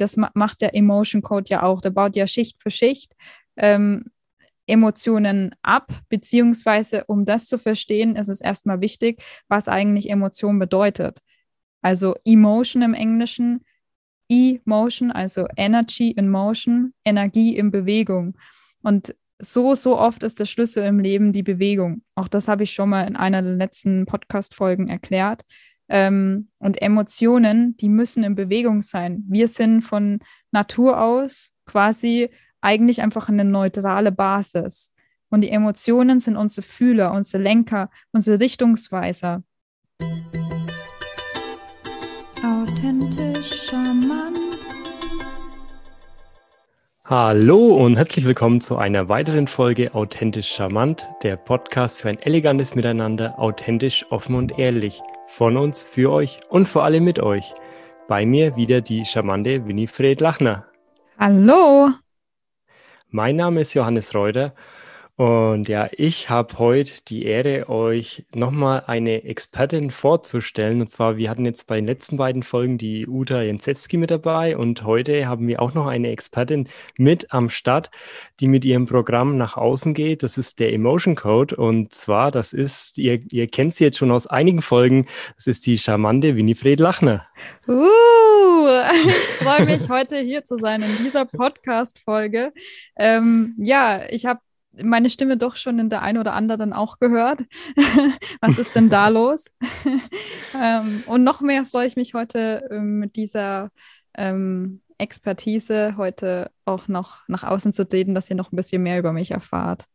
das macht der Emotion Code ja auch. Der baut ja Schicht für Schicht ähm, Emotionen ab, beziehungsweise um das zu verstehen, ist es erstmal wichtig, was eigentlich Emotion bedeutet. Also Emotion im Englischen, E-Motion, also Energy in Motion, Energie in Bewegung. Und so, so oft ist der Schlüssel im Leben die Bewegung. Auch das habe ich schon mal in einer der letzten Podcast-Folgen erklärt. Ähm, und Emotionen, die müssen in Bewegung sein. Wir sind von Natur aus quasi eigentlich einfach eine neutrale Basis. Und die Emotionen sind unsere Fühler, unsere Lenker, unsere Richtungsweiser. Hallo und herzlich willkommen zu einer weiteren Folge Authentisch charmant, der Podcast für ein elegantes Miteinander, authentisch, offen und ehrlich. Von uns, für euch und vor allem mit euch. Bei mir wieder die charmante Winifred Lachner. Hallo. Mein Name ist Johannes Reuter und ja, ich habe heute die Ehre, euch nochmal eine Expertin vorzustellen. Und zwar, wir hatten jetzt bei den letzten beiden Folgen die Uta Jensewski mit dabei und heute haben wir auch noch eine Expertin mit am Start, die mit ihrem Programm nach außen geht. Das ist der Emotion Code. Und zwar, das ist, ihr, ihr kennt sie jetzt schon aus einigen Folgen, das ist die charmante Winifred Lachner. Uh, ich freue mich, heute hier zu sein in dieser Podcast-Folge. Ähm, ja, ich habe meine Stimme doch schon in der einen oder anderen auch gehört. Was ist denn da los? ähm, und noch mehr freue ich mich heute ähm, mit dieser ähm, Expertise heute auch noch nach außen zu treten, dass ihr noch ein bisschen mehr über mich erfahrt.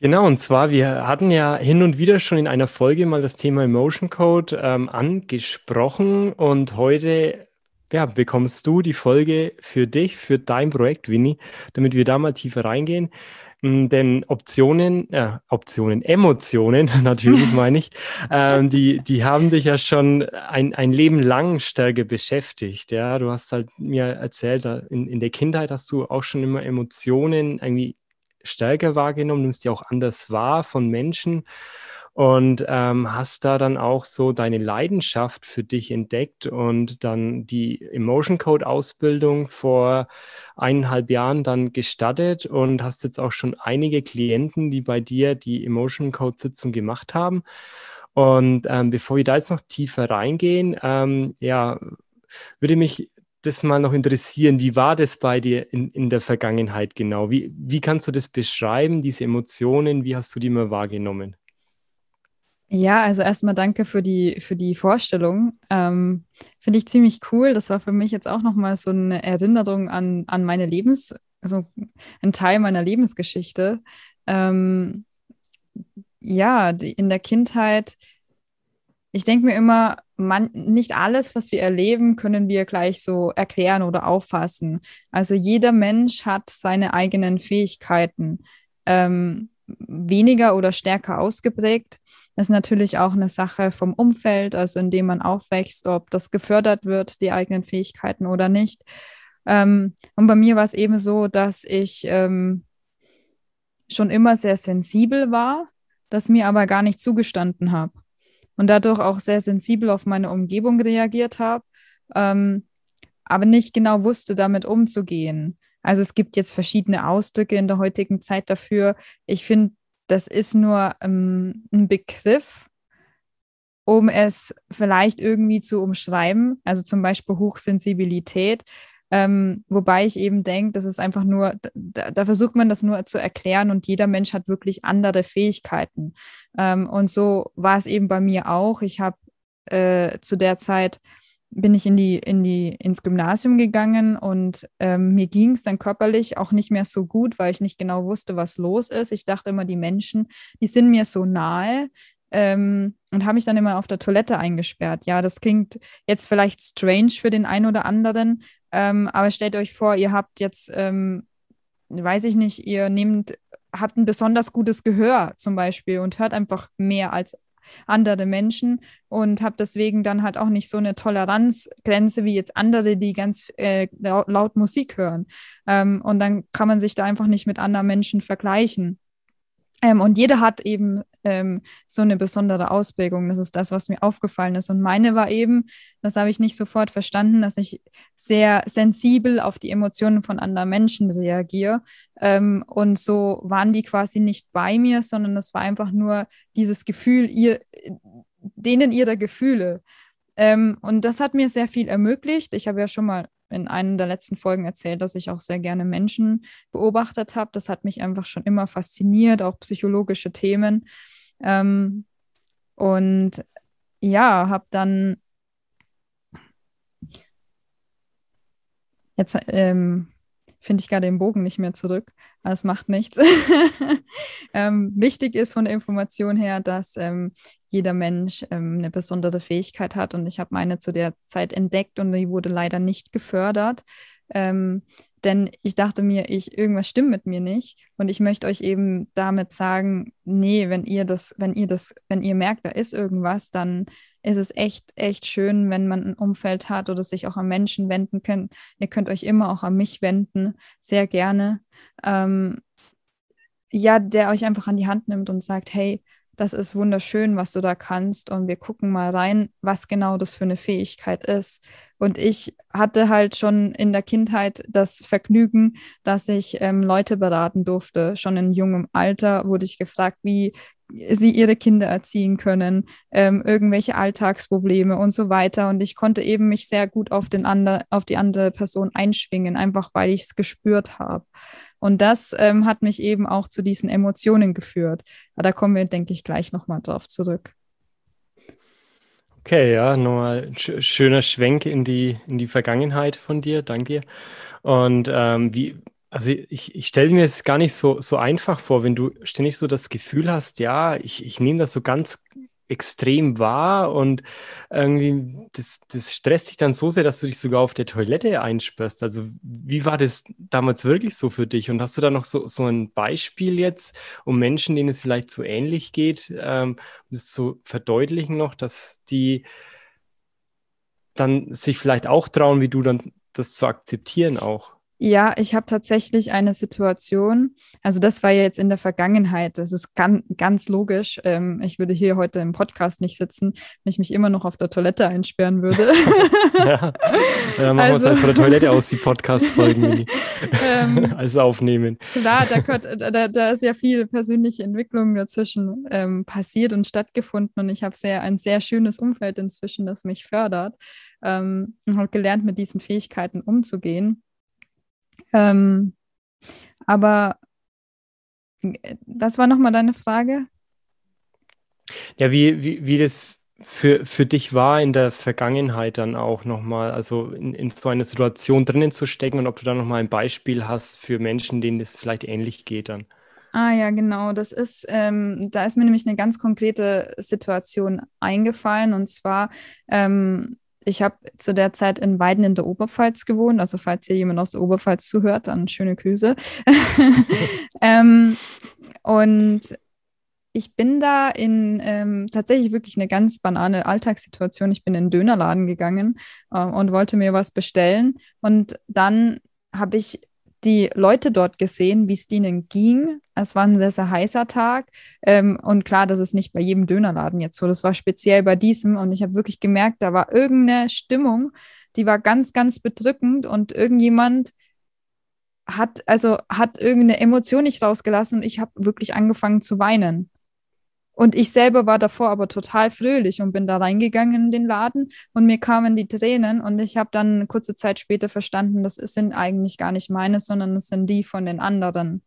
Genau, und zwar, wir hatten ja hin und wieder schon in einer Folge mal das Thema Emotion Code ähm, angesprochen und heute ja, bekommst du die Folge für dich, für dein Projekt, Winnie, damit wir da mal tiefer reingehen. Mm, denn Optionen, äh, Optionen, Emotionen, natürlich meine ich, ähm, die, die haben dich ja schon ein, ein Leben lang stärker beschäftigt. Ja, du hast halt mir erzählt, in, in der Kindheit hast du auch schon immer Emotionen irgendwie stärker wahrgenommen, nimmst die auch anders wahr von Menschen und ähm, hast da dann auch so deine Leidenschaft für dich entdeckt und dann die Emotion Code Ausbildung vor eineinhalb Jahren dann gestattet und hast jetzt auch schon einige Klienten, die bei dir die Emotion Code Sitzung gemacht haben. Und ähm, bevor wir da jetzt noch tiefer reingehen, ähm, ja, würde mich das mal noch interessieren. Wie war das bei dir in, in der Vergangenheit genau? Wie, wie kannst du das beschreiben, diese Emotionen? Wie hast du die mal wahrgenommen? Ja, also erstmal danke für die, für die Vorstellung. Ähm, Finde ich ziemlich cool. Das war für mich jetzt auch nochmal so eine Erinnerung an, an meine Lebens, also ein Teil meiner Lebensgeschichte. Ähm, ja, die, in der Kindheit, ich denke mir immer, man, nicht alles, was wir erleben, können wir gleich so erklären oder auffassen. Also jeder Mensch hat seine eigenen Fähigkeiten. Ähm, weniger oder stärker ausgeprägt. Das ist natürlich auch eine Sache vom Umfeld, also in dem man aufwächst, ob das gefördert wird, die eigenen Fähigkeiten oder nicht. Ähm, und bei mir war es eben so, dass ich ähm, schon immer sehr sensibel war, das mir aber gar nicht zugestanden habe. Und dadurch auch sehr sensibel auf meine Umgebung reagiert habe, ähm, aber nicht genau wusste, damit umzugehen. Also es gibt jetzt verschiedene Ausdrücke in der heutigen Zeit dafür. Ich finde, das ist nur ähm, ein Begriff, um es vielleicht irgendwie zu umschreiben. Also zum Beispiel Hochsensibilität. Ähm, wobei ich eben denke, das ist einfach nur, da, da, versucht man das nur zu erklären und jeder Mensch hat wirklich andere Fähigkeiten. Ähm, und so war es eben bei mir auch. Ich habe äh, zu der Zeit bin ich in die, in die, ins Gymnasium gegangen und ähm, mir ging es dann körperlich auch nicht mehr so gut, weil ich nicht genau wusste, was los ist. Ich dachte immer, die Menschen, die sind mir so nahe ähm, und habe mich dann immer auf der Toilette eingesperrt. Ja, das klingt jetzt vielleicht strange für den einen oder anderen, ähm, aber stellt euch vor, ihr habt jetzt, ähm, weiß ich nicht, ihr nehmt, habt ein besonders gutes Gehör zum Beispiel und hört einfach mehr als andere Menschen und habe deswegen dann halt auch nicht so eine Toleranzgrenze wie jetzt andere, die ganz äh, laut, Musik hören. Ähm, und dann kann man sich da einfach nicht mit anderen Menschen vergleichen. Ähm, und jeder hat eben ähm, so eine besondere Ausprägung. Das ist das, was mir aufgefallen ist. Und meine war eben, das habe ich nicht sofort verstanden, dass ich sehr sensibel auf die Emotionen von anderen Menschen reagiere. Ähm, und so waren die quasi nicht bei mir, sondern es war einfach nur dieses Gefühl, ihr, denen ihrer Gefühle. Ähm, und das hat mir sehr viel ermöglicht. Ich habe ja schon mal in einer der letzten Folgen erzählt, dass ich auch sehr gerne Menschen beobachtet habe. Das hat mich einfach schon immer fasziniert, auch psychologische Themen. Ähm, und ja, habe dann jetzt ähm, finde ich gerade den Bogen nicht mehr zurück, aber es macht nichts. ähm, wichtig ist von der Information her, dass ähm, jeder Mensch ähm, eine besondere Fähigkeit hat und ich habe meine zu der Zeit entdeckt und die wurde leider nicht gefördert. Denn ich dachte mir, ich, irgendwas stimmt mit mir nicht. Und ich möchte euch eben damit sagen, nee, wenn ihr das, wenn ihr das, wenn ihr merkt, da ist irgendwas, dann ist es echt, echt schön, wenn man ein Umfeld hat oder sich auch an Menschen wenden kann. Ihr könnt euch immer auch an mich wenden, sehr gerne. Ähm, ja, der euch einfach an die Hand nimmt und sagt, hey, das ist wunderschön, was du da kannst und wir gucken mal rein, was genau das für eine Fähigkeit ist. Und ich hatte halt schon in der Kindheit das Vergnügen, dass ich ähm, Leute beraten durfte. Schon in jungem Alter wurde ich gefragt, wie sie ihre Kinder erziehen können, ähm, irgendwelche Alltagsprobleme und so weiter. Und ich konnte eben mich sehr gut auf, den ander, auf die andere Person einschwingen, einfach weil ich es gespürt habe. Und das ähm, hat mich eben auch zu diesen Emotionen geführt. Aber da kommen wir, denke ich, gleich nochmal drauf zurück. Okay, ja, nochmal ein schöner Schwenk in die, in die Vergangenheit von dir. Danke. Und ähm, wie, also ich, ich stelle mir es gar nicht so, so einfach vor, wenn du ständig so das Gefühl hast, ja, ich, ich nehme das so ganz extrem wahr und irgendwie das, das stresst dich dann so sehr, dass du dich sogar auf der Toilette einsperrst. Also wie war das damals wirklich so für dich? Und hast du da noch so, so ein Beispiel jetzt, um Menschen, denen es vielleicht so ähnlich geht, ähm, das zu verdeutlichen noch, dass die dann sich vielleicht auch trauen, wie du dann das zu akzeptieren auch? Ja, ich habe tatsächlich eine Situation, also das war ja jetzt in der Vergangenheit, das ist ganz, ganz logisch. Ähm, ich würde hier heute im Podcast nicht sitzen, wenn ich mich immer noch auf der Toilette einsperren würde. ja, dann machen also, wir uns halt von der Toilette aus, die Podcast-Folgen ähm, als aufnehmen. Klar, da, gehört, da, da, ist ja viel persönliche Entwicklung dazwischen ähm, passiert und stattgefunden und ich habe sehr, ein sehr schönes Umfeld inzwischen, das mich fördert ähm, und habe gelernt, mit diesen Fähigkeiten umzugehen. Ähm, aber äh, was war nochmal deine Frage? Ja, wie, wie, wie das für, für dich war in der Vergangenheit dann auch nochmal, also in, in so einer Situation drinnen zu stecken und ob du da nochmal ein Beispiel hast für Menschen, denen das vielleicht ähnlich geht dann. Ah ja, genau. Das ist, ähm, da ist mir nämlich eine ganz konkrete Situation eingefallen. Und zwar ähm, ich habe zu der Zeit in Weiden in der Oberpfalz gewohnt. Also falls hier jemand aus der Oberpfalz zuhört, dann schöne Grüße. ähm, und ich bin da in ähm, tatsächlich wirklich eine ganz banale Alltagssituation. Ich bin in den Dönerladen gegangen äh, und wollte mir was bestellen. Und dann habe ich die Leute dort gesehen, wie es denen ging. Es war ein sehr, sehr heißer Tag. Ähm, und klar, das ist nicht bei jedem Dönerladen jetzt so. Das war speziell bei diesem. Und ich habe wirklich gemerkt, da war irgendeine Stimmung, die war ganz, ganz bedrückend. Und irgendjemand hat, also hat irgendeine Emotion nicht rausgelassen. Und ich habe wirklich angefangen zu weinen. Und ich selber war davor aber total fröhlich und bin da reingegangen in den Laden und mir kamen die Tränen und ich habe dann kurze Zeit später verstanden, das sind eigentlich gar nicht meine, sondern es sind die von den anderen,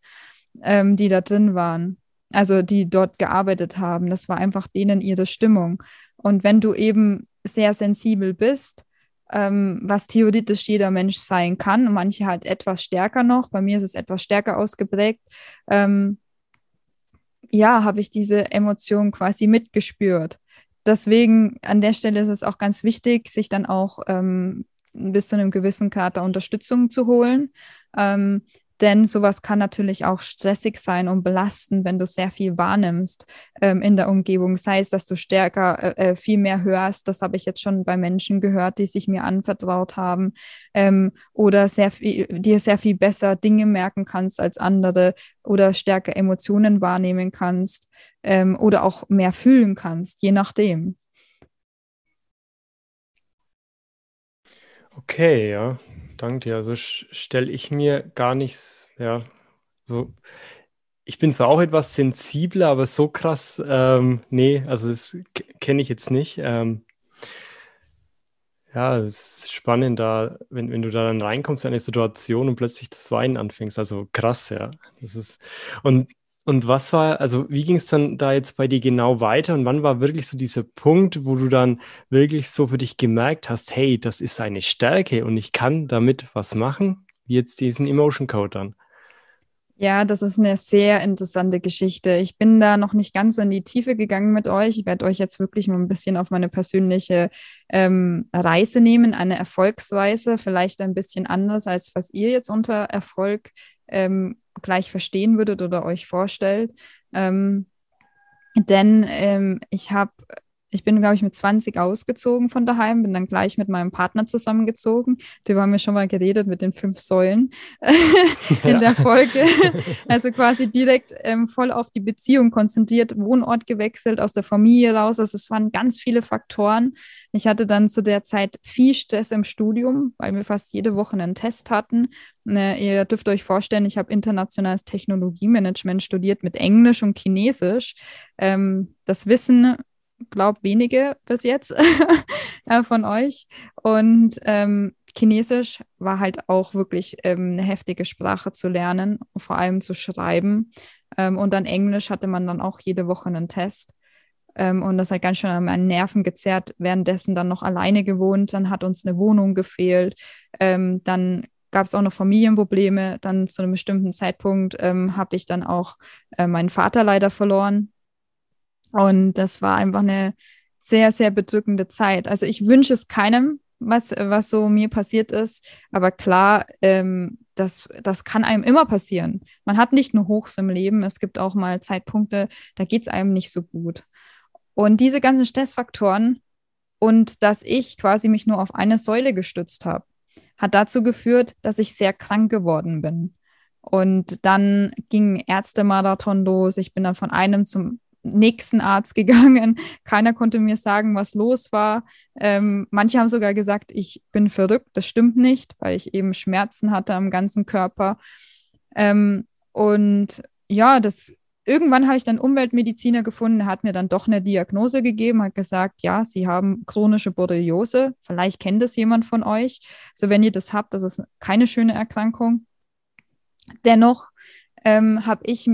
ähm, die da drin waren. Also die dort gearbeitet haben. Das war einfach denen ihre Stimmung. Und wenn du eben sehr sensibel bist, ähm, was theoretisch jeder Mensch sein kann, manche halt etwas stärker noch, bei mir ist es etwas stärker ausgeprägt, ähm, ja, habe ich diese Emotion quasi mitgespürt. Deswegen an der Stelle ist es auch ganz wichtig, sich dann auch ähm, bis zu einem gewissen Grad der Unterstützung zu holen. Ähm, Denn sowas kann natürlich auch stressig sein und belastend, wenn du sehr viel wahrnimmst ähm, in der Umgebung. Sei es, dass du stärker, äh, äh viel mehr hörst. Das habe ich jetzt schon bei Menschen gehört, die sich mir anvertraut haben. Ähm, oder sehr viel, dir sehr viel besser Dinge merken kannst als andere oder stärker Emotionen wahrnehmen kannst ähm, oder auch mehr fühlen kannst, je nachdem. Okay, ja, danke dir. Also stelle ich mir gar nichts, ja, so. Ich bin zwar auch etwas sensibler, aber so krass, ähm, nee, also das kenne ich jetzt nicht. Ähm, ja, es ist spannend, da, wenn, wenn du da dann reinkommst in eine Situation und plötzlich das Weinen anfängst. Also krass, ja. Das ist, und und was war, also wie ging es dann da jetzt bei dir genau weiter und wann war wirklich so dieser Punkt, wo du dann wirklich so für dich gemerkt hast, hey, das ist eine Stärke und ich kann damit was machen, jetzt diesen Emotion Code dann? Ja, das ist eine sehr interessante Geschichte. Ich bin da noch nicht ganz so in die Tiefe gegangen mit euch. Ich werde euch jetzt wirklich mal ein bisschen auf meine persönliche ähm, Reise nehmen, eine Erfolgsreise, vielleicht ein bisschen anders, als was ihr jetzt unter Erfolg ähm, gleich verstehen würdet oder euch vorstellt. Ähm, denn ähm, ich habe ich bin, glaube ich, mit 20 ausgezogen von daheim, bin dann gleich mit meinem Partner zusammengezogen. Darüber haben wir schon mal geredet mit den fünf Säulen in ja. der Folge. Also quasi direkt ähm, voll auf die Beziehung konzentriert, Wohnort gewechselt, aus der Familie raus. Also es waren ganz viele Faktoren. Ich hatte dann zu der Zeit viel Stress im Studium, weil wir fast jede Woche einen Test hatten. Ne, ihr dürft euch vorstellen, ich habe internationales Technologiemanagement studiert mit Englisch und Chinesisch. Ähm, das Wissen glaube wenige bis jetzt äh, von euch. Und ähm, Chinesisch war halt auch wirklich ähm, eine heftige Sprache zu lernen, vor allem zu schreiben. Ähm, und dann Englisch hatte man dann auch jede Woche einen Test. Ähm, und das hat ganz schön an meinen Nerven gezerrt. Währenddessen dann noch alleine gewohnt, dann hat uns eine Wohnung gefehlt. Ähm, dann gab es auch noch Familienprobleme. Dann zu einem bestimmten Zeitpunkt ähm, habe ich dann auch äh, meinen Vater leider verloren und das war einfach eine sehr, sehr bedrückende Zeit. Also ich wünsche es keinem, was, was so mir passiert ist. Aber klar, ähm, das, das kann einem immer passieren. Man hat nicht nur Hochs im Leben, es gibt auch mal Zeitpunkte, da geht es einem nicht so gut. Und diese ganzen Stressfaktoren und dass ich quasi mich nur auf eine Säule gestützt habe, hat dazu geführt, dass ich sehr krank geworden bin. Und dann ging Ärztemarathon los. Ich bin dann von einem zum nächsten Arzt gegangen. Keiner konnte mir sagen, was los war. Ähm, manche haben sogar gesagt, ich bin verrückt. Das stimmt nicht, weil ich eben Schmerzen hatte am ganzen Körper. Ähm, und ja, das irgendwann habe ich dann Umweltmediziner gefunden, hat mir dann doch eine Diagnose gegeben, hat gesagt, ja, Sie haben chronische Borreliose. Vielleicht kennt das jemand von euch. So, wenn ihr das habt, das ist keine schöne Erkrankung. Dennoch ähm, habe ich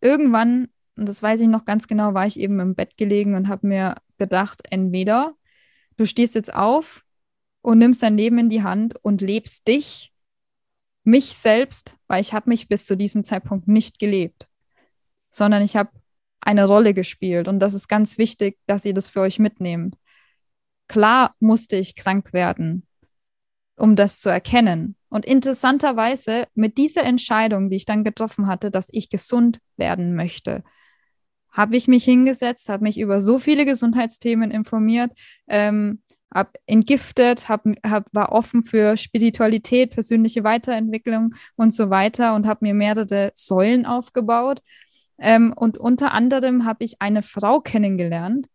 irgendwann und das weiß ich noch ganz genau, war ich eben im Bett gelegen und habe mir gedacht, entweder du stehst jetzt auf und nimmst dein Leben in die Hand und lebst dich, mich selbst, weil ich habe mich bis zu diesem Zeitpunkt nicht gelebt, sondern ich habe eine Rolle gespielt und das ist ganz wichtig, dass ihr das für euch mitnehmt. Klar musste ich krank werden, um das zu erkennen. Und interessanterweise mit dieser Entscheidung, die ich dann getroffen hatte, dass ich gesund werden möchte, habe ich mich hingesetzt, habe mich über so viele Gesundheitsthemen informiert, ähm, habe entgiftet, hab, hab, war offen für Spiritualität, persönliche Weiterentwicklung und so weiter und habe mir mehrere Säulen aufgebaut. Ähm, und unter anderem habe ich eine Frau kennengelernt,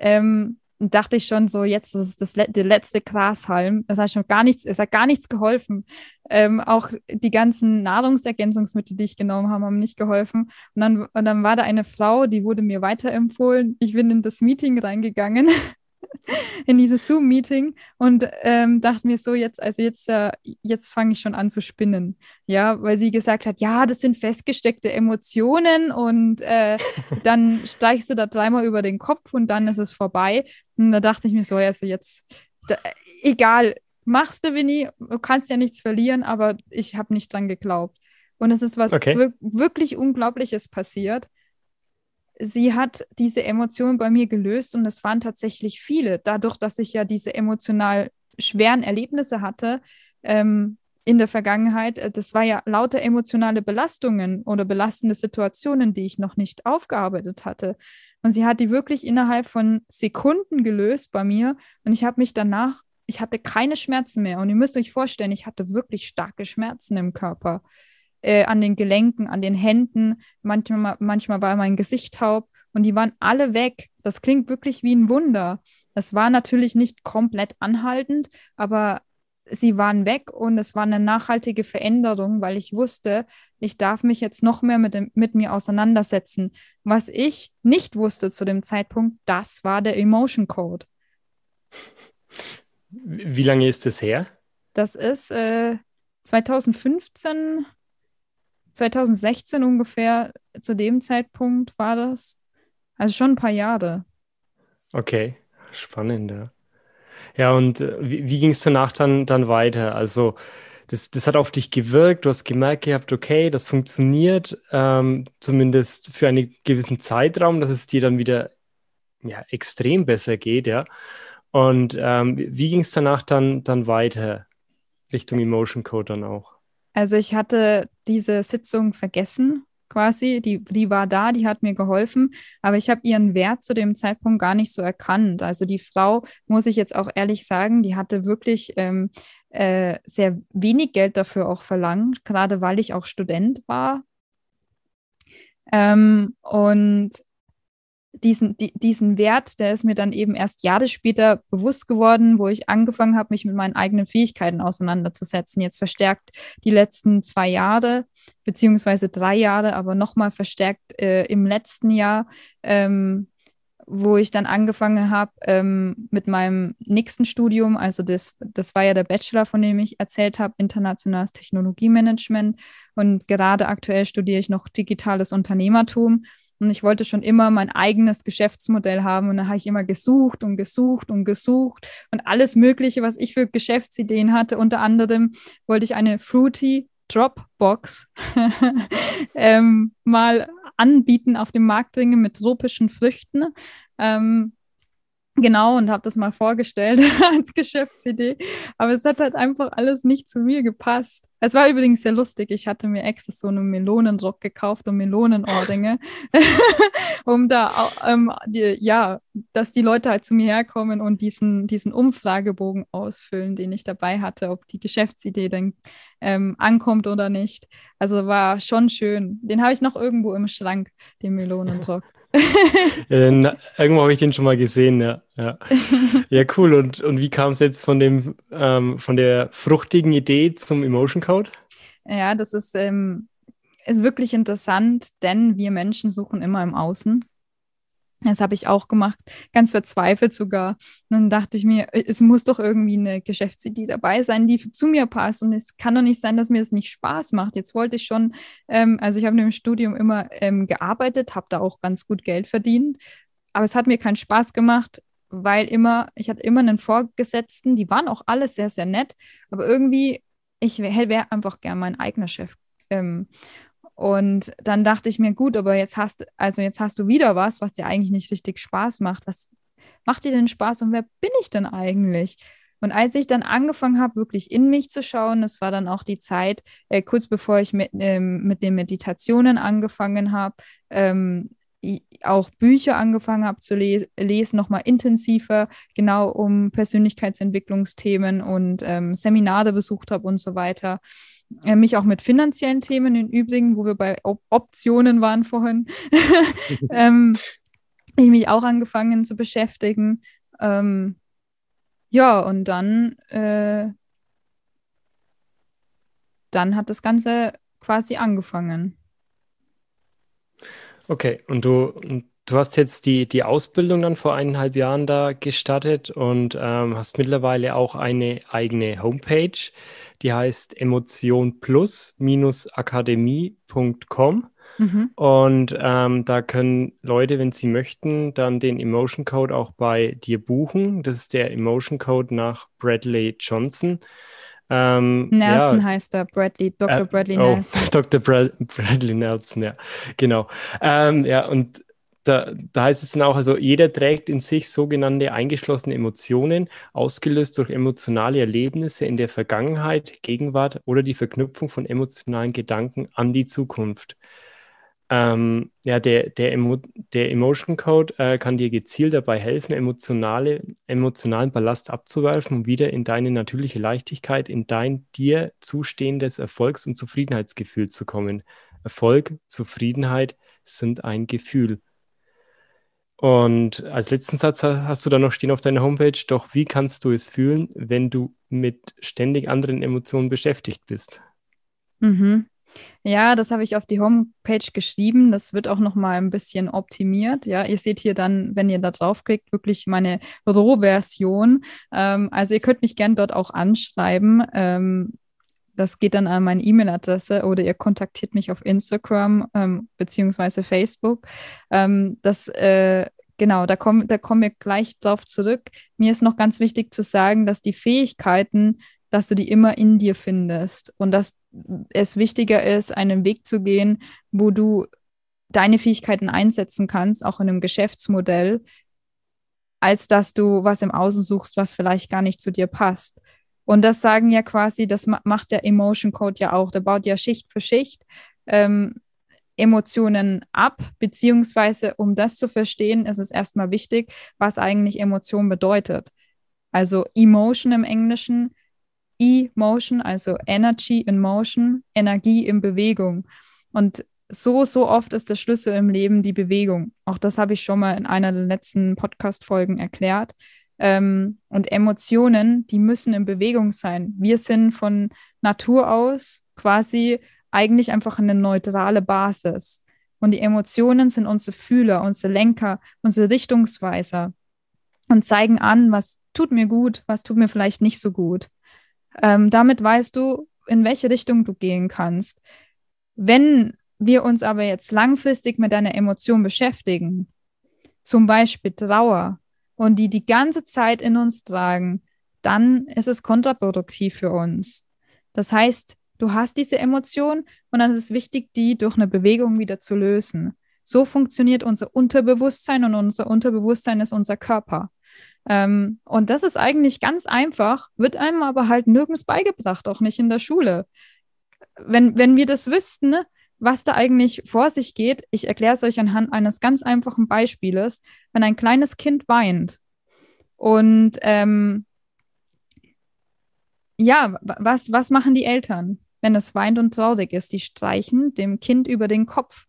ähm, und dachte ich schon so, jetzt das ist das der letzte Grashalm. Das hat schon gar nichts, es hat gar nichts geholfen. Ähm, auch die ganzen Nahrungsergänzungsmittel, die ich genommen habe, haben nicht geholfen. Und dann, und dann war da eine Frau, die wurde mir weiterempfohlen. Ich bin in das Meeting reingegangen in dieses Zoom-Meeting und ähm, dachte mir so, jetzt, also jetzt, äh, jetzt fange ich schon an zu spinnen. Ja, weil sie gesagt hat, ja, das sind festgesteckte Emotionen und äh, dann streichst du da dreimal über den Kopf und dann ist es vorbei. Und da dachte ich mir so, also jetzt, da, egal, machst du, Winnie, du kannst ja nichts verlieren, aber ich habe nicht dran geglaubt. Und es ist was okay. wirklich Unglaubliches passiert sie hat diese Emotionen bei mir gelöst und es waren tatsächlich viele. Dadurch, dass ich ja diese emotional schweren Erlebnisse hatte, ähm, in der Vergangenheit, äh, das war ja lauter emotionale Belastungen oder belastende Situationen, die ich noch nicht aufgearbeitet hatte. Und sie hat die wirklich innerhalb von Sekunden gelöst bei mir. Und ich habe mich danach, ich hatte keine Schmerzen mehr. Und ihr müsst euch vorstellen, ich hatte wirklich starke Schmerzen im Körper. Äh, an den Gelenken, an den Händen. Manchmal, manchmal war mein Gesicht taub und die waren alle weg. Das klingt wirklich wie ein Wunder. Das war natürlich nicht komplett anhaltend, aber sie waren weg und es war eine nachhaltige Veränderung, weil ich wusste, ich darf mich jetzt noch mehr mit, dem, mit mir auseinandersetzen. Was ich nicht wusste zu dem Zeitpunkt, das war der Emotion Code. Wie lange ist das her? Das ist äh, 2015, 2016 ungefähr, zu dem Zeitpunkt war das. Also schon ein paar Jahre. Okay, spannend, ja. Und äh, wie, wie ging es danach dann, dann weiter? Also, das, das hat auf dich gewirkt, du hast gemerkt gehabt, okay, das funktioniert, ähm, zumindest für einen gewissen Zeitraum, dass es dir dann wieder ja, extrem besser geht, ja. Und ähm, wie ging es danach dann, dann weiter Richtung Emotion Code dann auch? Also ich hatte diese Sitzung vergessen, quasi. Die, die war da, die hat mir geholfen, aber ich habe ihren Wert zu dem Zeitpunkt gar nicht so erkannt. Also die Frau, muss ich jetzt auch ehrlich sagen, die hatte wirklich ähm, äh, sehr wenig Geld dafür auch verlangt, gerade weil ich auch Student war. Ähm, und diesen, die, diesen Wert, der ist mir dann eben erst Jahre später bewusst geworden, wo ich angefangen habe, mich mit meinen eigenen Fähigkeiten auseinanderzusetzen. Jetzt verstärkt die letzten zwei Jahre, beziehungsweise drei Jahre, aber nochmal verstärkt äh, im letzten Jahr, ähm, wo ich dann angefangen habe ähm, mit meinem nächsten Studium. Also das, das war ja der Bachelor, von dem ich erzählt habe, internationales Technologiemanagement. Und gerade aktuell studiere ich noch digitales Unternehmertum. Und ich wollte schon immer mein eigenes Geschäftsmodell haben. Und da habe ich immer gesucht und gesucht und gesucht und alles Mögliche, was ich für Geschäftsideen hatte. Unter anderem wollte ich eine Fruity Dropbox ähm, mal anbieten, auf den Markt bringen mit tropischen Früchten. Ähm, Genau, und habe das mal vorgestellt als Geschäftsidee. Aber es hat halt einfach alles nicht zu mir gepasst. Es war übrigens sehr lustig. Ich hatte mir extra so einen Melonenrock gekauft und Melonenohrringe, um da, ähm, die, ja, dass die Leute halt zu mir herkommen und diesen, diesen Umfragebogen ausfüllen, den ich dabei hatte, ob die Geschäftsidee denn ähm, ankommt oder nicht. Also war schon schön. Den habe ich noch irgendwo im Schrank, den Melonenrock ja, irgendwo habe ich den schon mal gesehen, ja. Ja, ja cool. Und, und wie kam es jetzt von dem, ähm, von der fruchtigen Idee zum Emotion Code? Ja, das ist, ähm, ist wirklich interessant, denn wir Menschen suchen immer im Außen. Das habe ich auch gemacht, ganz verzweifelt sogar. Und dann dachte ich mir, es muss doch irgendwie eine Geschäftsidee dabei sein, die zu mir passt. Und es kann doch nicht sein, dass mir das nicht Spaß macht. Jetzt wollte ich schon, ähm, also ich habe im Studium immer ähm, gearbeitet, habe da auch ganz gut Geld verdient. Aber es hat mir keinen Spaß gemacht, weil immer, ich hatte immer einen Vorgesetzten, die waren auch alle sehr, sehr nett. Aber irgendwie, ich wäre wär einfach gern mein eigener Chef. Ähm, und dann dachte ich mir, gut, aber jetzt hast, also jetzt hast du wieder was, was dir eigentlich nicht richtig Spaß macht. Was macht dir denn Spaß und wer bin ich denn eigentlich? Und als ich dann angefangen habe, wirklich in mich zu schauen, das war dann auch die Zeit, äh, kurz bevor ich mit, ähm, mit den Meditationen angefangen habe, ähm, auch Bücher angefangen habe zu les lesen, nochmal intensiver, genau um Persönlichkeitsentwicklungsthemen und ähm, Seminare besucht habe und so weiter mich auch mit finanziellen Themen im Übrigen, wo wir bei Op Optionen waren vorhin, ähm, ich mich auch angefangen zu beschäftigen. Ähm, ja, und dann, äh, dann hat das Ganze quasi angefangen. Okay, und du, du hast jetzt die, die Ausbildung dann vor eineinhalb Jahren da gestartet und ähm, hast mittlerweile auch eine eigene Homepage die heißt emotionplus-akademie.com. Mhm. Und ähm, da können Leute, wenn sie möchten, dann den Emotion Code auch bei dir buchen. Das ist der Emotion Code nach Bradley Johnson. Ähm, Nelson ja, heißt er, Bradley, Dr. Äh, Bradley oh, Nelson. Dr. Brad, Bradley Nelson, ja, genau. Ähm, ja, und da, da heißt es dann auch, also jeder trägt in sich sogenannte eingeschlossene Emotionen, ausgelöst durch emotionale Erlebnisse in der Vergangenheit, Gegenwart oder die Verknüpfung von emotionalen Gedanken an die Zukunft. Ähm, ja, der, der, Emo der Emotion Code äh, kann dir gezielt dabei helfen, emotionale, emotionalen Ballast abzuwerfen und wieder in deine natürliche Leichtigkeit, in dein dir zustehendes Erfolgs- und Zufriedenheitsgefühl zu kommen. Erfolg, Zufriedenheit sind ein Gefühl. Und als letzten Satz hast du da noch stehen auf deiner Homepage, doch wie kannst du es fühlen, wenn du mit ständig anderen Emotionen beschäftigt bist? Mhm. Ja, das habe ich auf die Homepage geschrieben. Das wird auch noch mal ein bisschen optimiert. Ja, ihr seht hier dann, wenn ihr da draufklickt, wirklich meine Rohversion. Ähm, also ihr könnt mich gerne dort auch anschreiben. Ähm, das geht dann an meine E-Mail-Adresse oder ihr kontaktiert mich auf Instagram ähm, beziehungsweise Facebook. Ähm, das äh, genau, da kommen da kommen wir gleich drauf zurück. Mir ist noch ganz wichtig zu sagen, dass die Fähigkeiten dass du die immer in dir findest und dass es wichtiger ist, einen Weg zu gehen, wo du deine Fähigkeiten einsetzen kannst, auch in einem Geschäftsmodell, als dass du was im Außen suchst, was vielleicht gar nicht zu dir passt. Und das sagen ja quasi, das macht der Emotion Code ja auch. Der baut ja Schicht für Schicht ähm, Emotionen ab, beziehungsweise um das zu verstehen, ist es erstmal wichtig, was eigentlich Emotion bedeutet. Also Emotion im Englischen E-Motion, also Energy in Motion, Energie in Bewegung. Und so, so oft ist der Schlüssel im Leben die Bewegung. Auch das habe ich schon mal in einer der letzten Podcast-Folgen erklärt. Ähm, und Emotionen, die müssen in Bewegung sein. Wir sind von Natur aus quasi eigentlich einfach eine neutrale Basis. Und die Emotionen sind unsere Fühler, unsere Lenker, unsere Richtungsweiser und zeigen an, was tut mir gut, was tut mir vielleicht nicht so gut. Ähm, damit weißt du, in welche Richtung du gehen kannst. Wenn wir uns aber jetzt langfristig mit einer Emotion beschäftigen, zum Beispiel Trauer, und die die ganze Zeit in uns tragen, dann ist es kontraproduktiv für uns. Das heißt, du hast diese Emotion und dann ist es wichtig, die durch eine Bewegung wieder zu lösen. So funktioniert unser Unterbewusstsein und unser Unterbewusstsein ist unser Körper. Ähm, und das ist eigentlich ganz einfach, wird einem aber halt nirgends beigebracht, auch nicht in der Schule. Wenn, wenn wir das wüssten, was da eigentlich vor sich geht, ich erkläre es euch anhand eines ganz einfachen Beispieles. Wenn ein kleines Kind weint und ähm, ja, was, was machen die Eltern, wenn es weint und traurig ist? Die streichen dem Kind über den Kopf.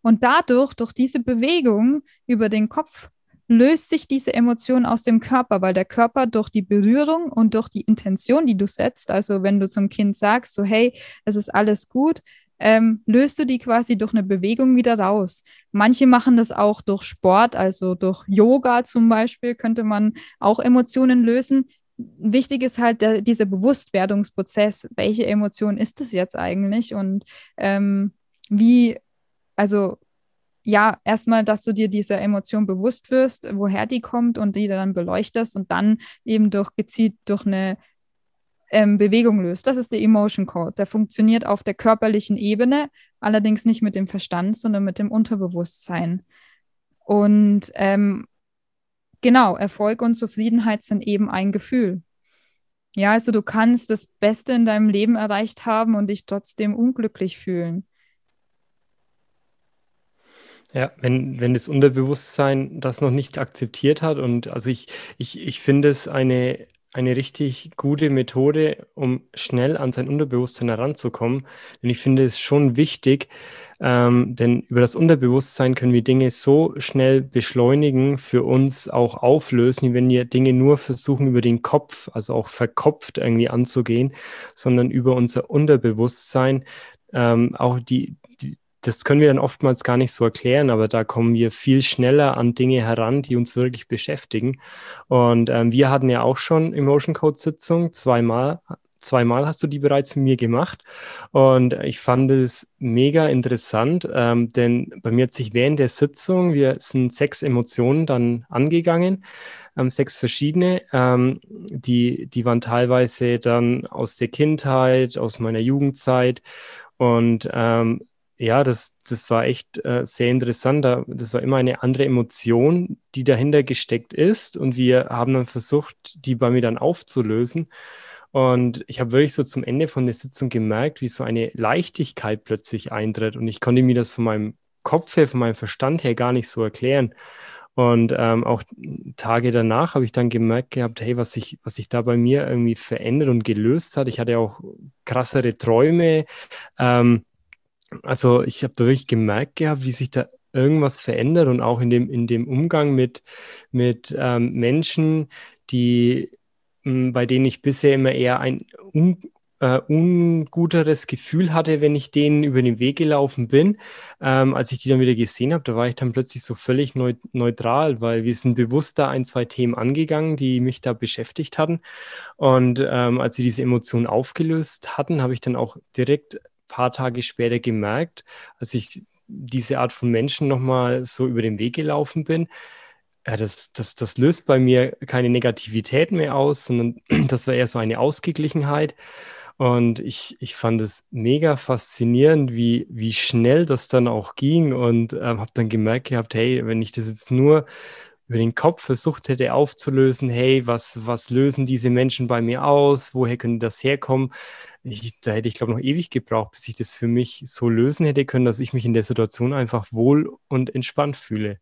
Und dadurch, durch diese Bewegung über den Kopf, löst sich diese Emotion aus dem Körper, weil der Körper durch die Berührung und durch die Intention, die du setzt, also wenn du zum Kind sagst, so hey, es ist alles gut, ähm, löst du die quasi durch eine Bewegung wieder raus. Manche machen das auch durch Sport, also durch Yoga zum Beispiel könnte man auch Emotionen lösen. Wichtig ist halt der, dieser Bewusstwerdungsprozess. Welche Emotion ist es jetzt eigentlich und ähm, wie, also ja, erstmal, dass du dir dieser Emotion bewusst wirst, woher die kommt und die dann beleuchtest und dann eben durch gezielt durch eine ähm, Bewegung löst. Das ist der Emotion Code. Der funktioniert auf der körperlichen Ebene, allerdings nicht mit dem Verstand, sondern mit dem Unterbewusstsein. Und ähm, genau, Erfolg und Zufriedenheit sind eben ein Gefühl. Ja, also du kannst das Beste in deinem Leben erreicht haben und dich trotzdem unglücklich fühlen. Ja, wenn, wenn das Unterbewusstsein das noch nicht akzeptiert hat und also ich, ich, ich finde es eine, eine richtig gute Methode, um schnell an sein Unterbewusstsein heranzukommen. Denn ich finde es schon wichtig, ähm, denn über das Unterbewusstsein können wir Dinge so schnell beschleunigen, für uns auch auflösen, wenn wir Dinge nur versuchen, über den Kopf, also auch verkopft irgendwie anzugehen, sondern über unser Unterbewusstsein ähm, auch die, die, das können wir dann oftmals gar nicht so erklären, aber da kommen wir viel schneller an Dinge heran, die uns wirklich beschäftigen. Und ähm, wir hatten ja auch schon Emotion Code Sitzung zweimal. Zweimal hast du die bereits mit mir gemacht und ich fand es mega interessant, ähm, denn bei mir hat sich während der Sitzung, wir sind sechs Emotionen dann angegangen, ähm, sechs verschiedene, ähm, die, die waren teilweise dann aus der Kindheit, aus meiner Jugendzeit und ähm, ja, das, das war echt äh, sehr interessant. Das war immer eine andere Emotion, die dahinter gesteckt ist. Und wir haben dann versucht, die bei mir dann aufzulösen. Und ich habe wirklich so zum Ende von der Sitzung gemerkt, wie so eine Leichtigkeit plötzlich eintritt. Und ich konnte mir das von meinem Kopf her, von meinem Verstand her gar nicht so erklären. Und ähm, auch Tage danach habe ich dann gemerkt gehabt, hey, was sich, was sich da bei mir irgendwie verändert und gelöst hat. Ich hatte auch krassere Träume. Ähm, also ich habe da wirklich gemerkt gehabt, wie sich da irgendwas verändert und auch in dem, in dem Umgang mit, mit ähm, Menschen, die bei denen ich bisher immer eher ein un, äh, unguteres Gefühl hatte, wenn ich denen über den Weg gelaufen bin. Ähm, als ich die dann wieder gesehen habe, da war ich dann plötzlich so völlig neu, neutral, weil wir sind bewusst da ein, zwei Themen angegangen, die mich da beschäftigt hatten. Und ähm, als wir diese Emotionen aufgelöst hatten, habe ich dann auch direkt paar Tage später gemerkt, als ich diese Art von Menschen nochmal so über den Weg gelaufen bin, ja, das, das, das löst bei mir keine Negativität mehr aus, sondern das war eher so eine Ausgeglichenheit. Und ich, ich fand es mega faszinierend, wie, wie schnell das dann auch ging und ähm, habe dann gemerkt gehabt, hey, wenn ich das jetzt nur über den Kopf versucht hätte aufzulösen, hey, was, was lösen diese Menschen bei mir aus, woher könnte das herkommen? Ich, da hätte ich, glaube ich, noch ewig gebraucht, bis ich das für mich so lösen hätte können, dass ich mich in der Situation einfach wohl und entspannt fühle.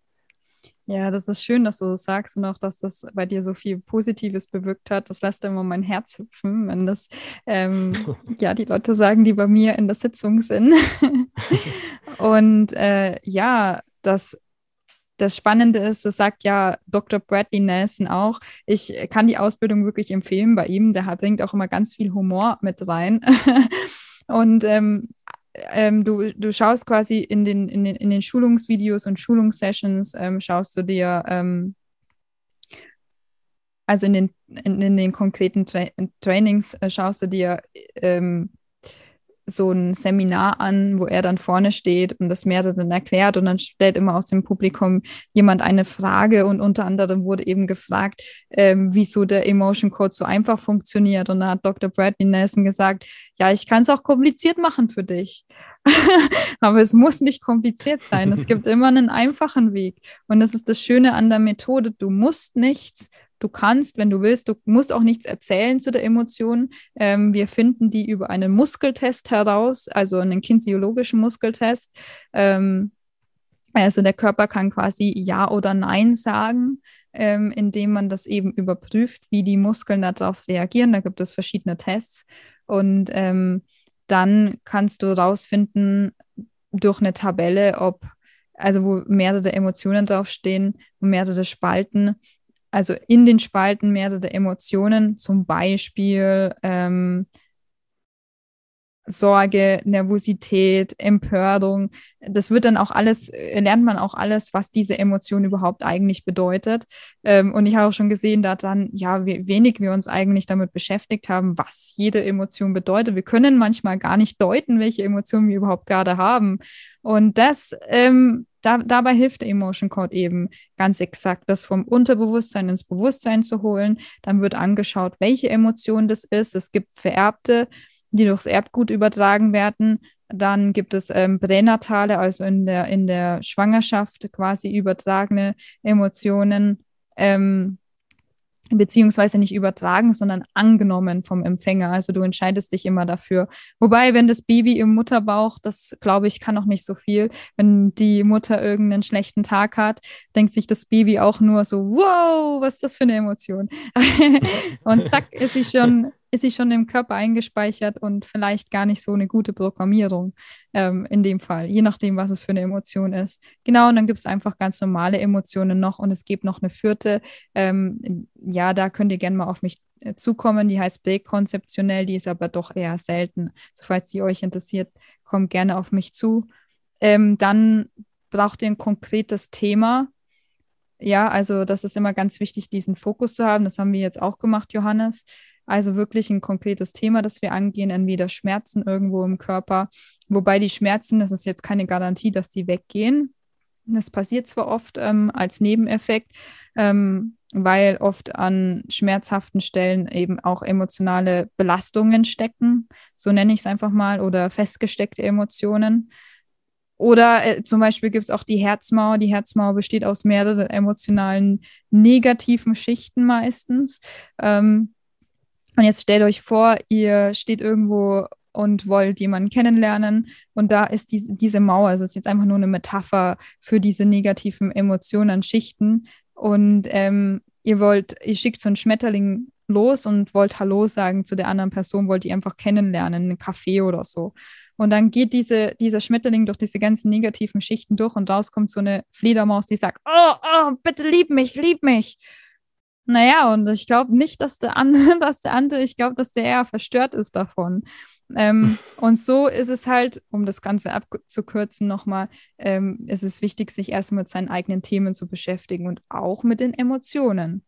Ja, das ist schön, dass du das sagst und auch, dass das bei dir so viel Positives bewirkt hat. Das lässt immer mein Herz hüpfen, wenn das, ähm, ja, die Leute sagen, die bei mir in der Sitzung sind. und äh, ja, das das Spannende ist, das sagt ja Dr. Bradley Nelson auch, ich kann die Ausbildung wirklich empfehlen bei ihm. Der bringt auch immer ganz viel Humor mit rein. Und ähm, ähm, du, du schaust quasi in den, in den, in den Schulungsvideos und Schulungssessions, ähm, schaust du dir, ähm, also in den, in, in den konkreten Tra Trainings äh, schaust du dir ähm, so ein Seminar an, wo er dann vorne steht und das mehrere dann erklärt und dann stellt immer aus dem Publikum jemand eine Frage und unter anderem wurde eben gefragt, ähm, wieso der Emotion Code so einfach funktioniert und da hat Dr. Bradley Nelson gesagt, ja, ich kann es auch kompliziert machen für dich. Aber es muss nicht kompliziert sein. Es gibt immer einen einfachen Weg. Und das ist das Schöne an der Methode. Du musst nichts Du kannst, wenn du willst, du musst auch nichts erzählen zu der Emotion. Ähm, wir finden die über einen Muskeltest heraus, also einen kinesiologischen Muskeltest. Ähm, also der Körper kann quasi Ja oder Nein sagen, ähm, indem man das eben überprüft, wie die Muskeln darauf reagieren. Da gibt es verschiedene Tests. Und ähm, dann kannst du rausfinden durch eine Tabelle, ob, also wo mehrere Emotionen draufstehen und mehrere Spalten, also in den Spalten mehrere Emotionen, zum Beispiel ähm, Sorge, Nervosität, Empörung. Das wird dann auch alles, äh, lernt man auch alles, was diese Emotion überhaupt eigentlich bedeutet. Ähm, und ich habe auch schon gesehen, dass dann, ja, wie wenig wir uns eigentlich damit beschäftigt haben, was jede Emotion bedeutet. Wir können manchmal gar nicht deuten, welche Emotionen wir überhaupt gerade haben. Und das ähm, da, dabei hilft der Emotion Code eben ganz exakt, das vom Unterbewusstsein ins Bewusstsein zu holen. Dann wird angeschaut, welche Emotion das ist. Es gibt vererbte, die durchs Erbgut übertragen werden. Dann gibt es ähm, pränatale, also in der, in der Schwangerschaft quasi übertragene Emotionen. Ähm, beziehungsweise nicht übertragen, sondern angenommen vom Empfänger. Also du entscheidest dich immer dafür. Wobei, wenn das Baby im Mutterbauch, das glaube ich, kann auch nicht so viel. Wenn die Mutter irgendeinen schlechten Tag hat, denkt sich das Baby auch nur so, wow, was ist das für eine Emotion? und zack, ist sie schon ist sie schon im Körper eingespeichert und vielleicht gar nicht so eine gute Programmierung ähm, in dem Fall, je nachdem, was es für eine Emotion ist. Genau, und dann gibt es einfach ganz normale Emotionen noch und es gibt noch eine vierte. Ähm, ja, da könnt ihr gerne mal auf mich äh, zukommen. Die heißt konzeptionell, die ist aber doch eher selten. So, falls die euch interessiert, kommt gerne auf mich zu. Ähm, dann braucht ihr ein konkretes Thema. Ja, also das ist immer ganz wichtig, diesen Fokus zu haben. Das haben wir jetzt auch gemacht, Johannes. Also wirklich ein konkretes Thema, das wir angehen, entweder Schmerzen irgendwo im Körper, wobei die Schmerzen, das ist jetzt keine Garantie, dass die weggehen. Das passiert zwar oft ähm, als Nebeneffekt, ähm, weil oft an schmerzhaften Stellen eben auch emotionale Belastungen stecken, so nenne ich es einfach mal, oder festgesteckte Emotionen. oder äh, zum Beispiel gibt es auch die Herzmauer. Die Herzmauer besteht aus mehreren emotionalen negativen Schichten meistens. Ähm, und jetzt stellt euch vor, ihr steht irgendwo und wollt jemanden kennenlernen und da ist die, diese Mauer, es ist jetzt einfach nur eine Metapher für diese negativen Emotionen, Schichten und ähm, ihr wollt, ihr schickt so einen Schmetterling los und wollt Hallo sagen zu der anderen Person, wollt ihr einfach kennenlernen, einen Kaffee oder so. Und dann geht diese, dieser Schmetterling durch diese ganzen negativen Schichten durch und raus kommt so eine Fledermaus, die sagt, oh, oh, bitte lieb mich, lieb mich. Naja, und ich glaube nicht, dass der andere, dass der andere, ich glaube, dass der eher verstört ist davon. Ähm, und so ist es halt, um das Ganze abzukürzen nochmal, ähm, ist es wichtig, sich erstmal mit seinen eigenen Themen zu beschäftigen und auch mit den Emotionen.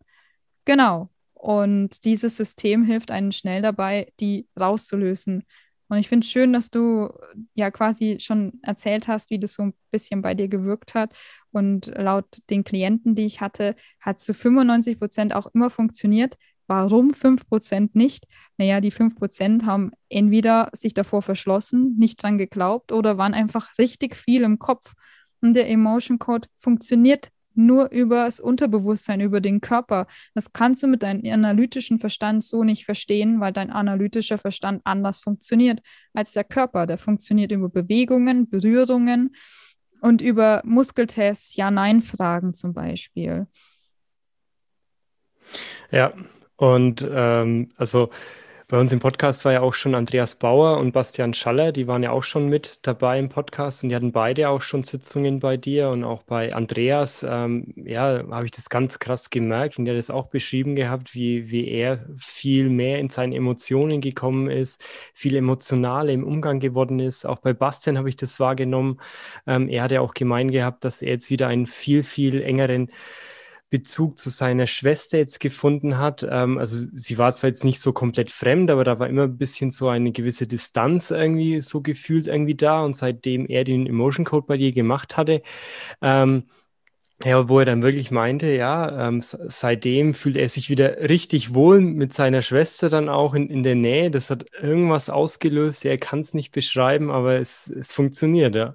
Genau. Und dieses System hilft einem schnell dabei, die rauszulösen. Und ich finde es schön, dass du ja quasi schon erzählt hast, wie das so ein bisschen bei dir gewirkt hat. Und laut den Klienten, die ich hatte, hat es zu 95 Prozent auch immer funktioniert. Warum 5 Prozent nicht? Naja, die 5 Prozent haben entweder sich davor verschlossen, nicht dran geglaubt oder waren einfach richtig viel im Kopf. Und der Emotion Code funktioniert nur über das Unterbewusstsein, über den Körper. Das kannst du mit deinem analytischen Verstand so nicht verstehen, weil dein analytischer Verstand anders funktioniert als der Körper. Der funktioniert über Bewegungen, Berührungen und über Muskeltests, Ja-Nein-Fragen zum Beispiel. Ja, und ähm, also bei uns im Podcast war ja auch schon Andreas Bauer und Bastian Schaller, die waren ja auch schon mit dabei im Podcast und die hatten beide auch schon Sitzungen bei dir und auch bei Andreas, ähm, ja, habe ich das ganz krass gemerkt und der hat das auch beschrieben gehabt, wie, wie er viel mehr in seine Emotionen gekommen ist, viel emotionaler im Umgang geworden ist. Auch bei Bastian habe ich das wahrgenommen. Ähm, er hat ja auch gemeint gehabt, dass er jetzt wieder einen viel, viel engeren Bezug zu seiner Schwester jetzt gefunden hat. Ähm, also sie war zwar jetzt nicht so komplett fremd, aber da war immer ein bisschen so eine gewisse Distanz irgendwie so gefühlt irgendwie da. Und seitdem er den Emotion Code bei dir gemacht hatte, ähm, ja, wo er dann wirklich meinte, ja, ähm, seitdem fühlt er sich wieder richtig wohl mit seiner Schwester dann auch in, in der Nähe. Das hat irgendwas ausgelöst. Er kann es nicht beschreiben, aber es, es funktioniert, ja.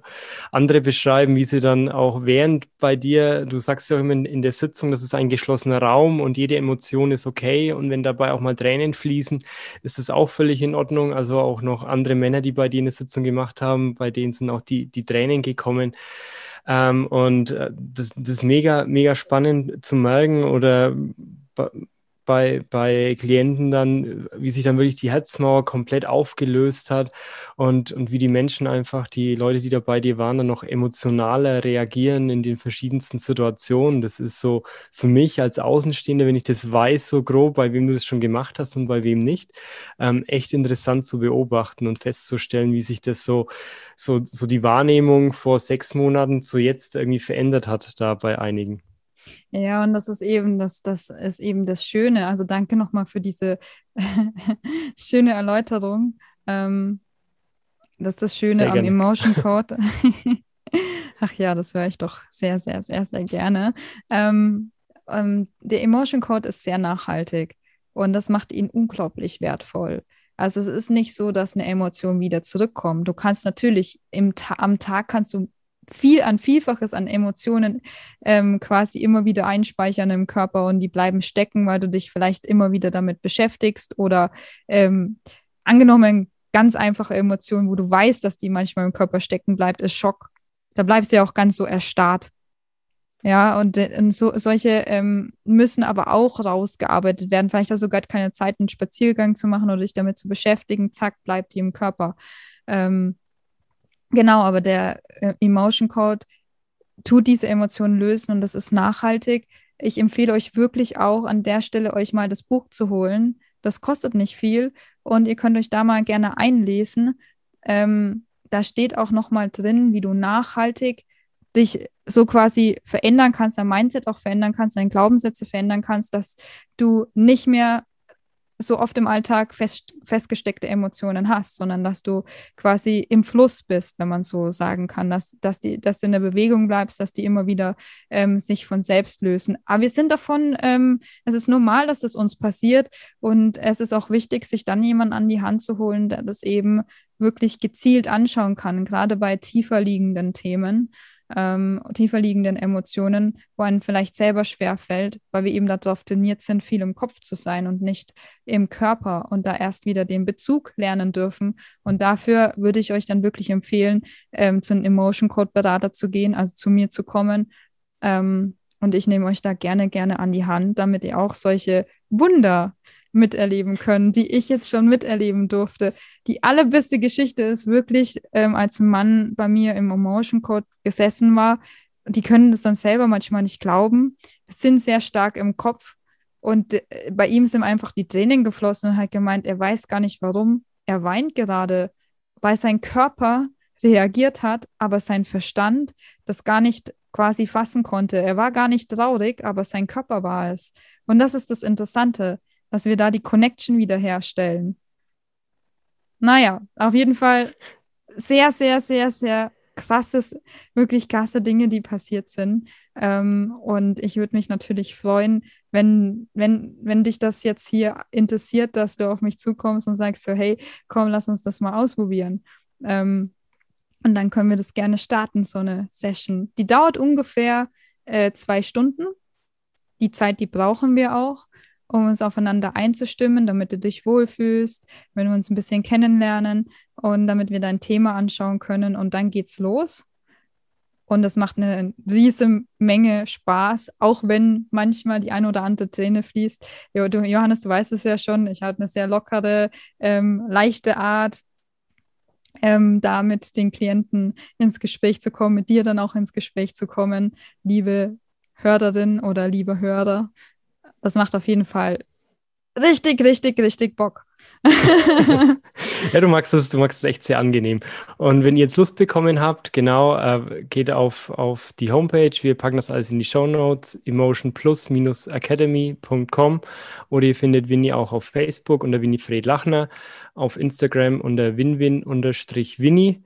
Andere beschreiben, wie sie dann auch während bei dir, du sagst ja auch immer in, in der Sitzung, das ist ein geschlossener Raum und jede Emotion ist okay. Und wenn dabei auch mal Tränen fließen, ist das auch völlig in Ordnung. Also auch noch andere Männer, die bei dir eine Sitzung gemacht haben, bei denen sind auch die, die Tränen gekommen. Ähm, und äh, das, das ist mega, mega spannend zu merken oder bei, bei Klienten dann, wie sich dann wirklich die Herzmauer komplett aufgelöst hat und, und wie die Menschen einfach, die Leute, die da bei dir waren, dann noch emotionaler reagieren in den verschiedensten Situationen. Das ist so für mich als Außenstehender, wenn ich das weiß, so grob, bei wem du das schon gemacht hast und bei wem nicht, ähm, echt interessant zu beobachten und festzustellen, wie sich das so, so, so die Wahrnehmung vor sechs Monaten zu jetzt irgendwie verändert hat, da bei einigen. Ja, und das ist eben das, das ist eben das Schöne. Also danke nochmal für diese schöne Erläuterung. Ähm, das ist das Schöne am Emotion Code. Ach ja, das höre ich doch sehr, sehr, sehr, sehr gerne. Ähm, ähm, der Emotion Code ist sehr nachhaltig und das macht ihn unglaublich wertvoll. Also es ist nicht so, dass eine Emotion wieder zurückkommt. Du kannst natürlich im Ta am Tag kannst du viel an Vielfaches an Emotionen ähm, quasi immer wieder einspeichern im Körper und die bleiben stecken, weil du dich vielleicht immer wieder damit beschäftigst oder ähm, angenommen ganz einfache Emotionen, wo du weißt, dass die manchmal im Körper stecken bleibt, ist Schock. Da bleibst du ja auch ganz so erstarrt. Ja, und, äh, und so, solche ähm, müssen aber auch rausgearbeitet werden. Vielleicht hast du gar keine Zeit, einen Spaziergang zu machen oder dich damit zu beschäftigen. Zack, bleibt die im Körper. Ähm, Genau, aber der äh, Emotion Code tut diese Emotionen lösen und das ist nachhaltig. Ich empfehle euch wirklich auch an der Stelle, euch mal das Buch zu holen. Das kostet nicht viel und ihr könnt euch da mal gerne einlesen. Ähm, da steht auch nochmal drin, wie du nachhaltig dich so quasi verändern kannst, dein Mindset auch verändern kannst, deine Glaubenssätze verändern kannst, dass du nicht mehr so oft im Alltag fest, festgesteckte Emotionen hast, sondern dass du quasi im Fluss bist, wenn man so sagen kann, dass, dass, die, dass du in der Bewegung bleibst, dass die immer wieder ähm, sich von selbst lösen. Aber wir sind davon, ähm, es ist normal, dass das uns passiert und es ist auch wichtig, sich dann jemanden an die Hand zu holen, der das eben wirklich gezielt anschauen kann, gerade bei tiefer liegenden Themen ähm, tiefer liegenden Emotionen, wo einem vielleicht selber schwer fällt, weil wir eben darauf trainiert sind, viel im Kopf zu sein und nicht im Körper und da erst wieder den Bezug lernen dürfen. Und dafür würde ich euch dann wirklich empfehlen, ähm, zu einem Emotion Code Berater zu gehen, also zu mir zu kommen. Ähm, und ich nehme euch da gerne, gerne an die Hand, damit ihr auch solche Wunder miterleben können, die ich jetzt schon miterleben durfte. Die allerbeste Geschichte ist wirklich, ähm, als ein Mann bei mir im Emotion Code gesessen war. Die können das dann selber manchmal nicht glauben, sind sehr stark im Kopf. Und äh, bei ihm sind einfach die Tränen geflossen und hat gemeint, er weiß gar nicht warum. Er weint gerade, weil sein Körper reagiert hat, aber sein Verstand das gar nicht quasi fassen konnte. Er war gar nicht traurig, aber sein Körper war es. Und das ist das Interessante dass wir da die Connection wiederherstellen. Naja, auf jeden Fall sehr, sehr, sehr, sehr krasses, wirklich krasse Dinge, die passiert sind. Ähm, und ich würde mich natürlich freuen, wenn, wenn, wenn dich das jetzt hier interessiert, dass du auf mich zukommst und sagst so, hey, komm, lass uns das mal ausprobieren. Ähm, und dann können wir das gerne starten, so eine Session. Die dauert ungefähr äh, zwei Stunden. Die Zeit, die brauchen wir auch um uns aufeinander einzustimmen, damit du dich wohlfühlst, wenn wir uns ein bisschen kennenlernen und damit wir dein Thema anschauen können. Und dann geht's los. Und das macht eine riesige Menge Spaß, auch wenn manchmal die eine oder andere Träne fließt. Johannes, du weißt es ja schon, ich habe eine sehr lockere, ähm, leichte Art, ähm, da mit den Klienten ins Gespräch zu kommen, mit dir dann auch ins Gespräch zu kommen, liebe Hörerin oder liebe Hörer das macht auf jeden Fall richtig, richtig, richtig Bock. ja, du magst es, du magst es echt sehr angenehm. Und wenn ihr jetzt Lust bekommen habt, genau, äh, geht auf, auf die Homepage. Wir packen das alles in die Show Notes, emotionplus-academy.com oder ihr findet Winnie auch auf Facebook unter Winnie Lachner, auf Instagram unter winwin-winnie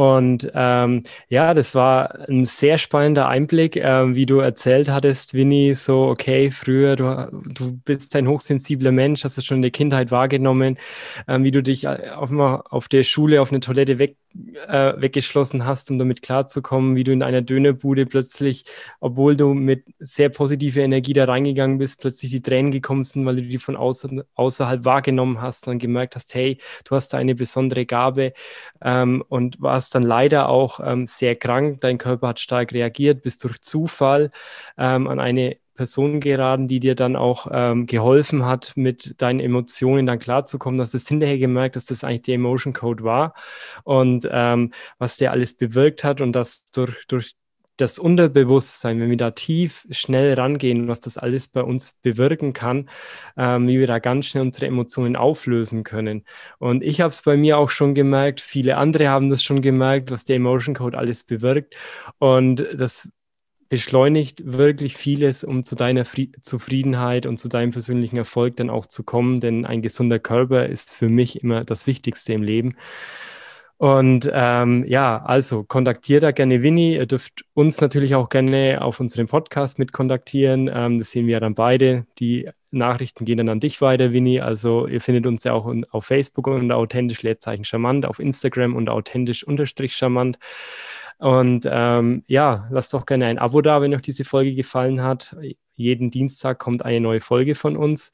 und ähm, ja, das war ein sehr spannender Einblick, äh, wie du erzählt hattest, Winnie, so, okay, früher, du, du bist ein hochsensibler Mensch, hast es schon in der Kindheit wahrgenommen, äh, wie du dich äh, auf, auf der Schule auf eine Toilette weg äh, weggeschlossen hast, um damit klarzukommen, wie du in einer Dönerbude plötzlich, obwohl du mit sehr positiver Energie da reingegangen bist, plötzlich die Tränen gekommen sind, weil du die von außer, außerhalb wahrgenommen hast und gemerkt hast, hey, du hast da eine besondere Gabe ähm, und warst dann leider auch ähm, sehr krank. Dein Körper hat stark reagiert, bist durch Zufall ähm, an eine Person geraten, die dir dann auch ähm, geholfen hat, mit deinen Emotionen dann klarzukommen. Dass das hinterher gemerkt, dass das eigentlich der Emotion Code war und ähm, was der alles bewirkt hat und dass durch, durch das Unterbewusstsein, wenn wir da tief schnell rangehen, was das alles bei uns bewirken kann, ähm, wie wir da ganz schnell unsere Emotionen auflösen können. Und ich habe es bei mir auch schon gemerkt, viele andere haben das schon gemerkt, was der Emotion Code alles bewirkt. Und das beschleunigt wirklich vieles, um zu deiner Fri Zufriedenheit und zu deinem persönlichen Erfolg dann auch zu kommen, denn ein gesunder Körper ist für mich immer das Wichtigste im Leben. Und ähm, ja, also kontaktiert da gerne Winnie. Ihr dürft uns natürlich auch gerne auf unserem Podcast mit kontaktieren. Ähm, das sehen wir ja dann beide. Die Nachrichten gehen dann an dich weiter, Winnie. Also ihr findet uns ja auch auf Facebook unter authentisch Leerzeichen charmant, auf Instagram unter authentisch unterstrich charmant. Und ähm, ja, lasst doch gerne ein Abo da, wenn euch diese Folge gefallen hat. Jeden Dienstag kommt eine neue Folge von uns.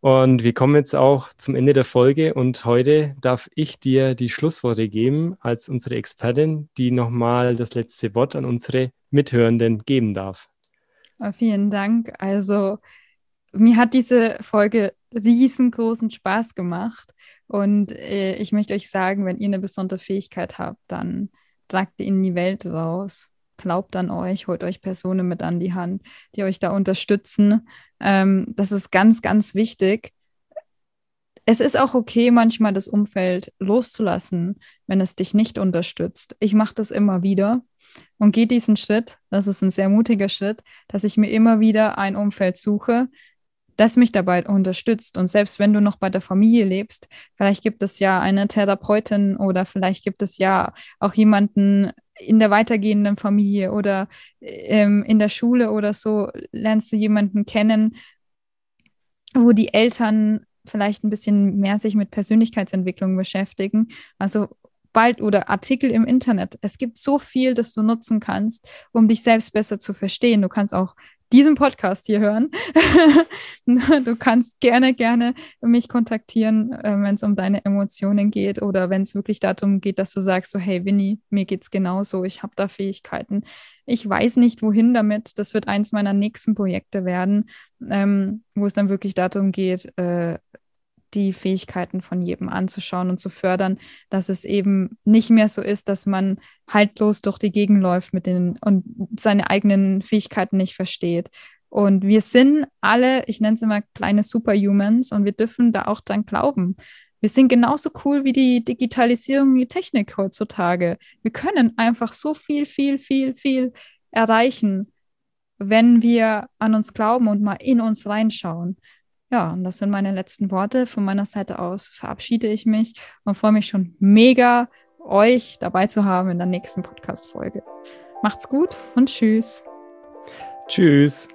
Und wir kommen jetzt auch zum Ende der Folge und heute darf ich dir die Schlussworte geben als unsere Expertin, die nochmal das letzte Wort an unsere Mithörenden geben darf. Vielen Dank. Also mir hat diese Folge riesengroßen Spaß gemacht und äh, ich möchte euch sagen, wenn ihr eine besondere Fähigkeit habt, dann tragt in die Welt raus. Glaubt an euch, holt euch Personen mit an die Hand, die euch da unterstützen. Ähm, das ist ganz, ganz wichtig. Es ist auch okay, manchmal das Umfeld loszulassen, wenn es dich nicht unterstützt. Ich mache das immer wieder und gehe diesen Schritt. Das ist ein sehr mutiger Schritt, dass ich mir immer wieder ein Umfeld suche, das mich dabei unterstützt. Und selbst wenn du noch bei der Familie lebst, vielleicht gibt es ja eine Therapeutin oder vielleicht gibt es ja auch jemanden in der weitergehenden Familie oder ähm, in der Schule oder so, lernst du jemanden kennen, wo die Eltern vielleicht ein bisschen mehr sich mit Persönlichkeitsentwicklung beschäftigen. Also bald oder Artikel im Internet. Es gibt so viel, das du nutzen kannst, um dich selbst besser zu verstehen. Du kannst auch diesen Podcast hier hören. du kannst gerne, gerne mich kontaktieren, äh, wenn es um deine Emotionen geht oder wenn es wirklich darum geht, dass du sagst, so, hey Winnie, mir geht es genauso, ich habe da Fähigkeiten. Ich weiß nicht, wohin damit. Das wird eins meiner nächsten Projekte werden, ähm, wo es dann wirklich darum geht, äh, die Fähigkeiten von jedem anzuschauen und zu fördern, dass es eben nicht mehr so ist, dass man haltlos durch die Gegend läuft mit den und seine eigenen Fähigkeiten nicht versteht. Und wir sind alle, ich nenne es immer kleine Superhumans und wir dürfen da auch dran glauben. Wir sind genauso cool wie die Digitalisierung, die Technik heutzutage. Wir können einfach so viel, viel, viel, viel erreichen, wenn wir an uns glauben und mal in uns reinschauen. Ja, und das sind meine letzten Worte. Von meiner Seite aus verabschiede ich mich und freue mich schon mega, euch dabei zu haben in der nächsten Podcast-Folge. Macht's gut und tschüss. Tschüss.